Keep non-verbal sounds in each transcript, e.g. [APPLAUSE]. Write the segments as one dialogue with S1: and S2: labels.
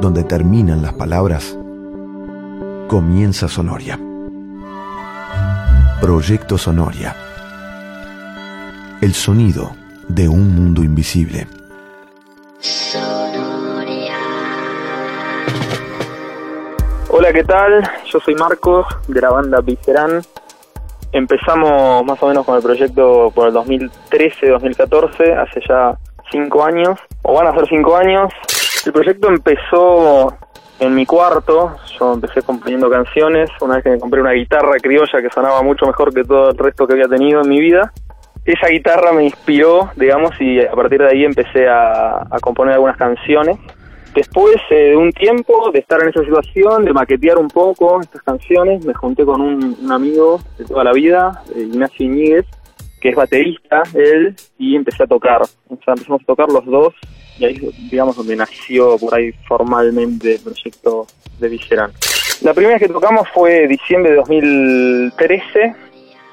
S1: donde terminan las palabras, comienza Sonoria. Proyecto Sonoria. El sonido de un mundo invisible.
S2: Hola, ¿qué tal? Yo soy Marcos de la banda Visceran. Empezamos más o menos con el proyecto por el 2013-2014, hace ya cinco años, o van a ser cinco años. El proyecto empezó en mi cuarto, yo empecé componiendo canciones, una vez que me compré una guitarra criolla que sonaba mucho mejor que todo el resto que había tenido en mi vida. Esa guitarra me inspiró, digamos, y a partir de ahí empecé a, componer algunas canciones. Después eh, de un tiempo de estar en esa situación, de maquetear un poco estas canciones, me junté con un, un amigo de toda la vida, eh, Ignacio Iñiguez, que es baterista, él, y empecé a tocar. O sea, empezamos a tocar los dos, y ahí, digamos, donde nació por ahí formalmente el proyecto de Visceral. La primera que tocamos fue diciembre de 2013,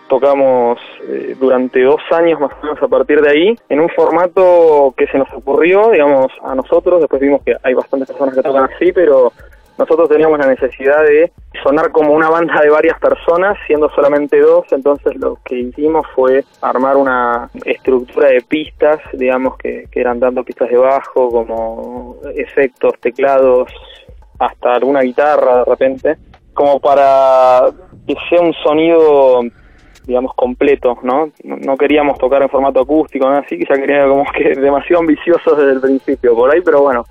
S2: tocamos eh, durante dos años más o menos a partir de ahí, en un formato que se nos ocurrió, digamos, a nosotros, después vimos que hay bastantes personas que tocan así, pero nosotros teníamos la necesidad de sonar como una banda de varias personas, siendo solamente dos, entonces lo que hicimos fue armar una estructura de pistas, digamos que, que eran tanto pistas de bajo como efectos, teclados, hasta alguna guitarra de repente, como para que sea un sonido digamos completo, ¿no? No queríamos tocar en formato acústico, ¿no? así ya quería como que demasiado ambiciosos desde el principio por ahí, pero bueno,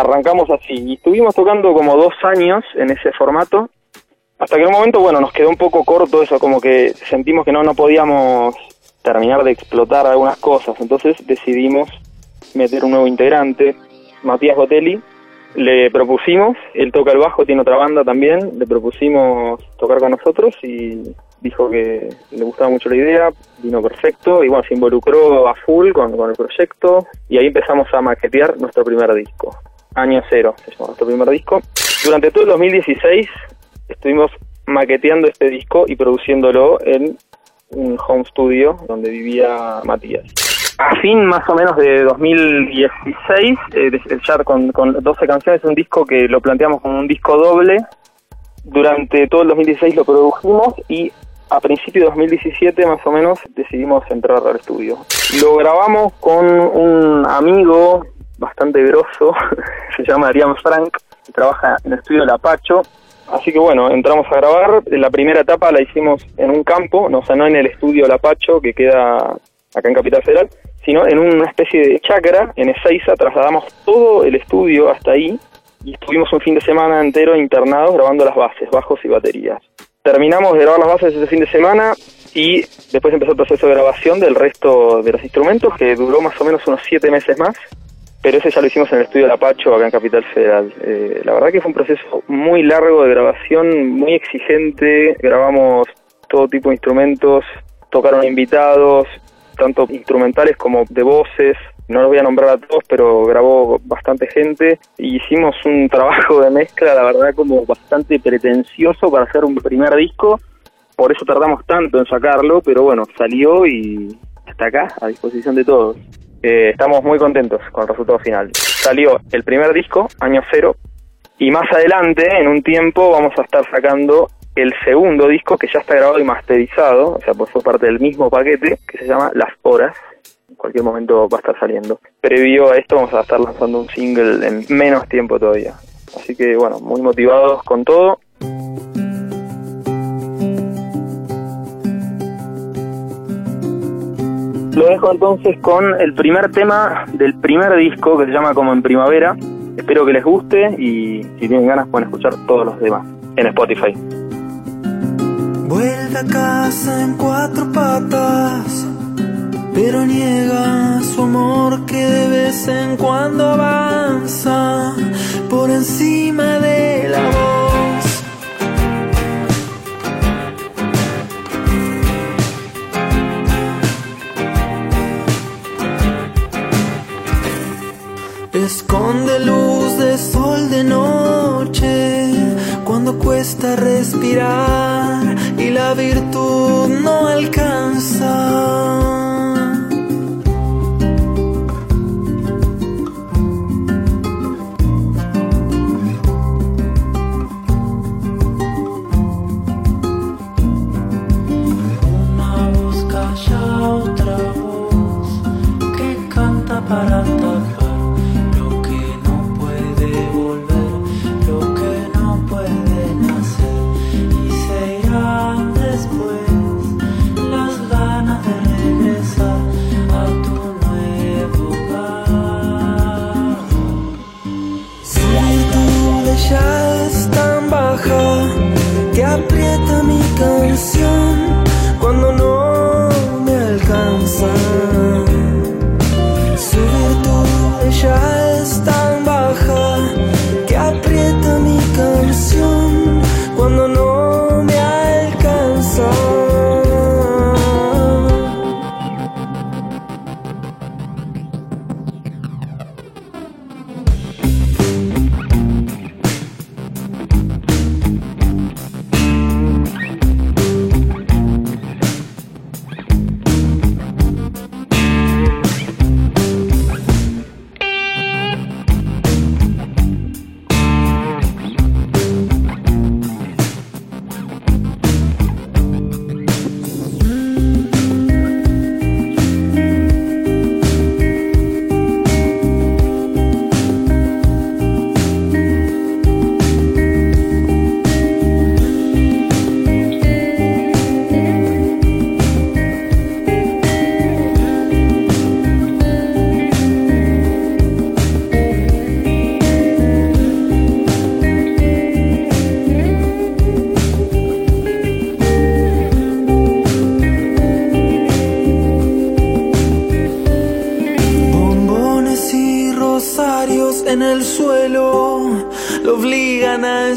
S2: arrancamos así. Y estuvimos tocando como dos años en ese formato hasta que en un momento bueno nos quedó un poco corto eso como que sentimos que no no podíamos terminar de explotar algunas cosas. Entonces decidimos meter un nuevo integrante Matías Botelli. Le propusimos él toca el bajo tiene otra banda también le propusimos tocar con nosotros y dijo que le gustaba mucho la idea, vino perfecto y bueno, se involucró a full con, con, el proyecto y ahí empezamos a maquetear nuestro primer disco. Año cero se llamó nuestro primer disco. Durante todo el 2016 estuvimos maqueteando este disco y produciéndolo en un home studio donde vivía Matías. A fin más o menos de 2016, eh, ya con, con 12 canciones, un disco que lo planteamos como un disco doble. Durante todo el 2016 lo produjimos y a principios de 2017 más o menos decidimos entrar al estudio. Lo grabamos con un amigo bastante grosso, [LAUGHS] se llama Arián Frank, trabaja en el estudio La Pacho. Así que bueno, entramos a grabar. La primera etapa la hicimos en un campo, no, o sea, no en el estudio La Pacho, que queda acá en Capital Federal, sino en una especie de chacra en Ezeiza. Trasladamos todo el estudio hasta ahí y estuvimos un fin de semana entero internados grabando las bases, bajos y baterías terminamos de grabar las bases ese fin de semana y después empezó el proceso de grabación del resto de los instrumentos que duró más o menos unos siete meses más pero ese ya lo hicimos en el estudio de Apacho acá en Capital Federal. Eh, la verdad que fue un proceso muy largo de grabación, muy exigente, grabamos todo tipo de instrumentos, tocaron invitados, tanto instrumentales como de voces, no los voy a nombrar a todos, pero grabó bastante gente y hicimos un [LAUGHS] trabajo de mezcla, la verdad, como bastante pretencioso para hacer un primer disco. Por eso tardamos tanto en sacarlo, pero bueno, salió y está acá, a disposición de todos. Eh, estamos muy contentos con el resultado final. Salió el primer disco, año cero, y más adelante, en un tiempo, vamos a estar sacando el segundo disco que ya está grabado y masterizado, o sea, pues fue parte del mismo paquete, que se llama Las Horas, cualquier momento va a estar saliendo. Previo a esto vamos a estar lanzando un single en menos tiempo todavía. Así que bueno, muy motivados con todo. Lo dejo entonces con el primer tema del primer disco que se llama Como en Primavera. Espero que les guste y si tienen ganas pueden escuchar todos los demás en Spotify.
S3: Vuelve a casa en cuatro patas pero niega su amor que de vez en cuando avanza por encima de cuesta respirar y la virtud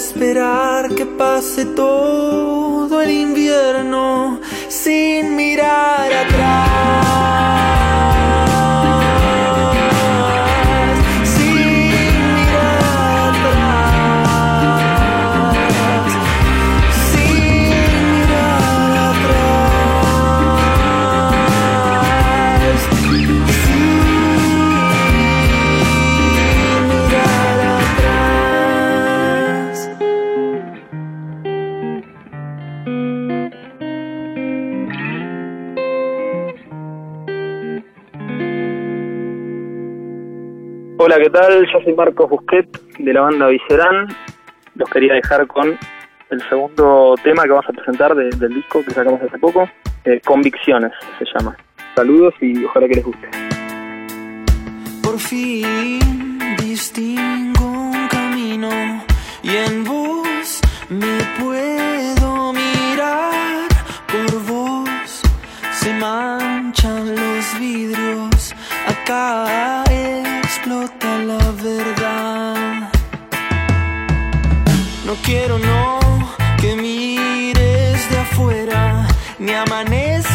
S3: esperar que pase todo el invierno sin mirar atrás.
S2: Hola, ¿qué tal? Yo soy Marcos Busquet de la banda Viscerán. Los quería dejar con el segundo tema que vamos a presentar de- del disco que sacamos hace poco, eh, Convicciones se llama. Saludos y ojalá que les guste.
S3: Por fin distingo No quiero no que mires de afuera. Ni amanezcas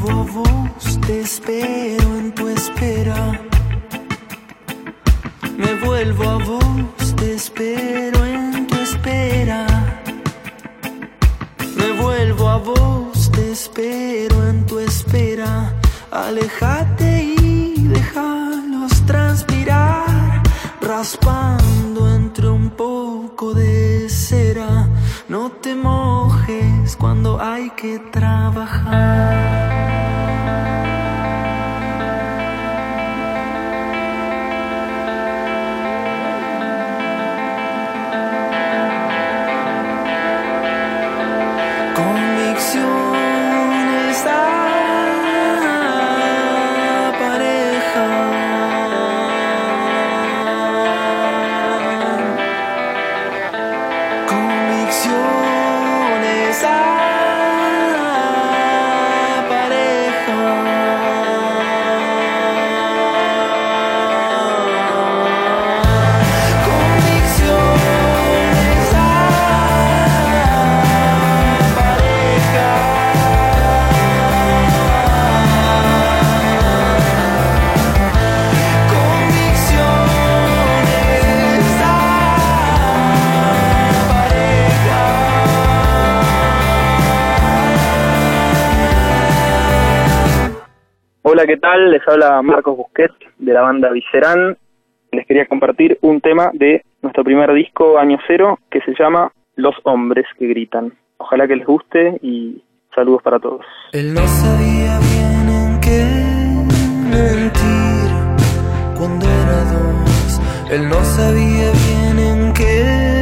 S3: Vos, te espero en tu espera. Me vuelvo a vos, te espero en tu espera. Me vuelvo a vos, te espero en tu espera. Alejate y déjalos transpirar, raspando entre un poco de cera. No te mojes cuando hay que trabajar.
S2: Hola, ¿qué tal? Les habla Marcos Busquet de la banda Viscerán. Les quería compartir un tema de nuestro primer disco, Año Cero, que se llama Los Hombres que Gritan. Ojalá que les guste y saludos para todos.
S3: Él no sabía bien en qué mentir cuando era dos. Él no sabía bien en qué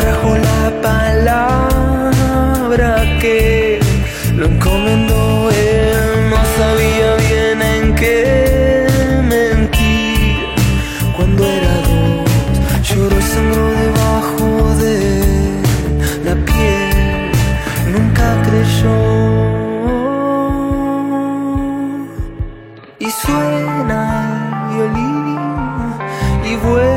S3: Trajo la palabra que lo encomendó. Él no sabía bien en qué mentir. Cuando era dos, lloró y sangró debajo de la piel. Nunca creyó. Y suena el violín y vuelve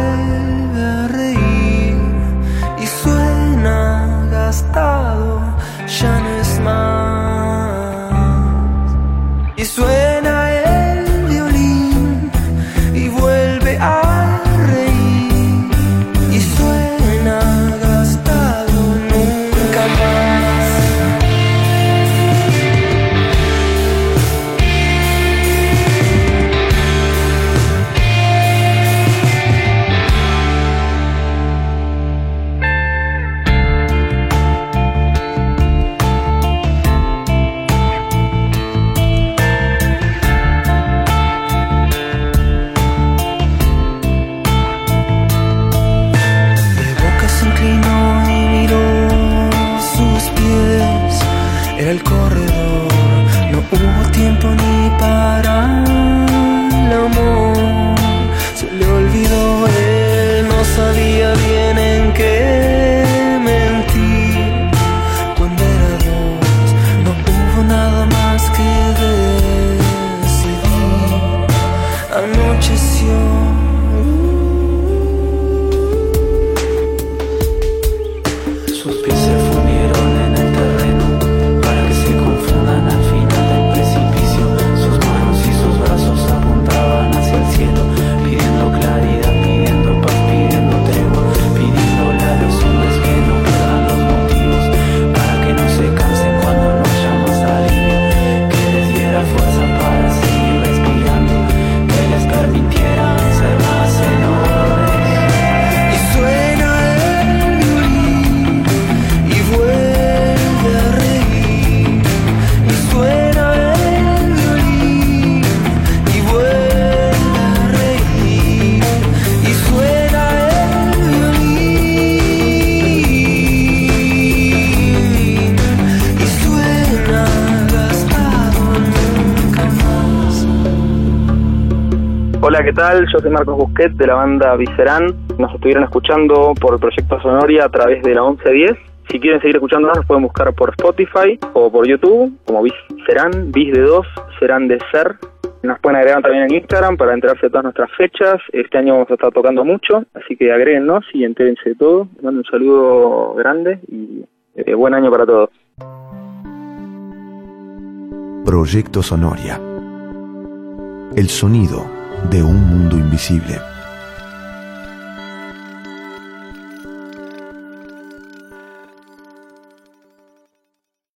S2: Hola, ¿qué tal? Yo soy Marcos Busquet de la banda Viscerán. Nos estuvieron escuchando por el proyecto Sonoria a través de la 1110. Si quieren seguir escuchándonos, nos pueden buscar por Spotify o por YouTube, como Viscerán, Vis de dos, Serán de Ser. Nos pueden agregar también en Instagram para enterarse de todas nuestras fechas. Este año vamos a estar tocando mucho, así que agréguennos y entérense de todo. Les mando un saludo grande y eh, buen año para todos.
S1: Proyecto Sonoria. El sonido de un mundo invisible.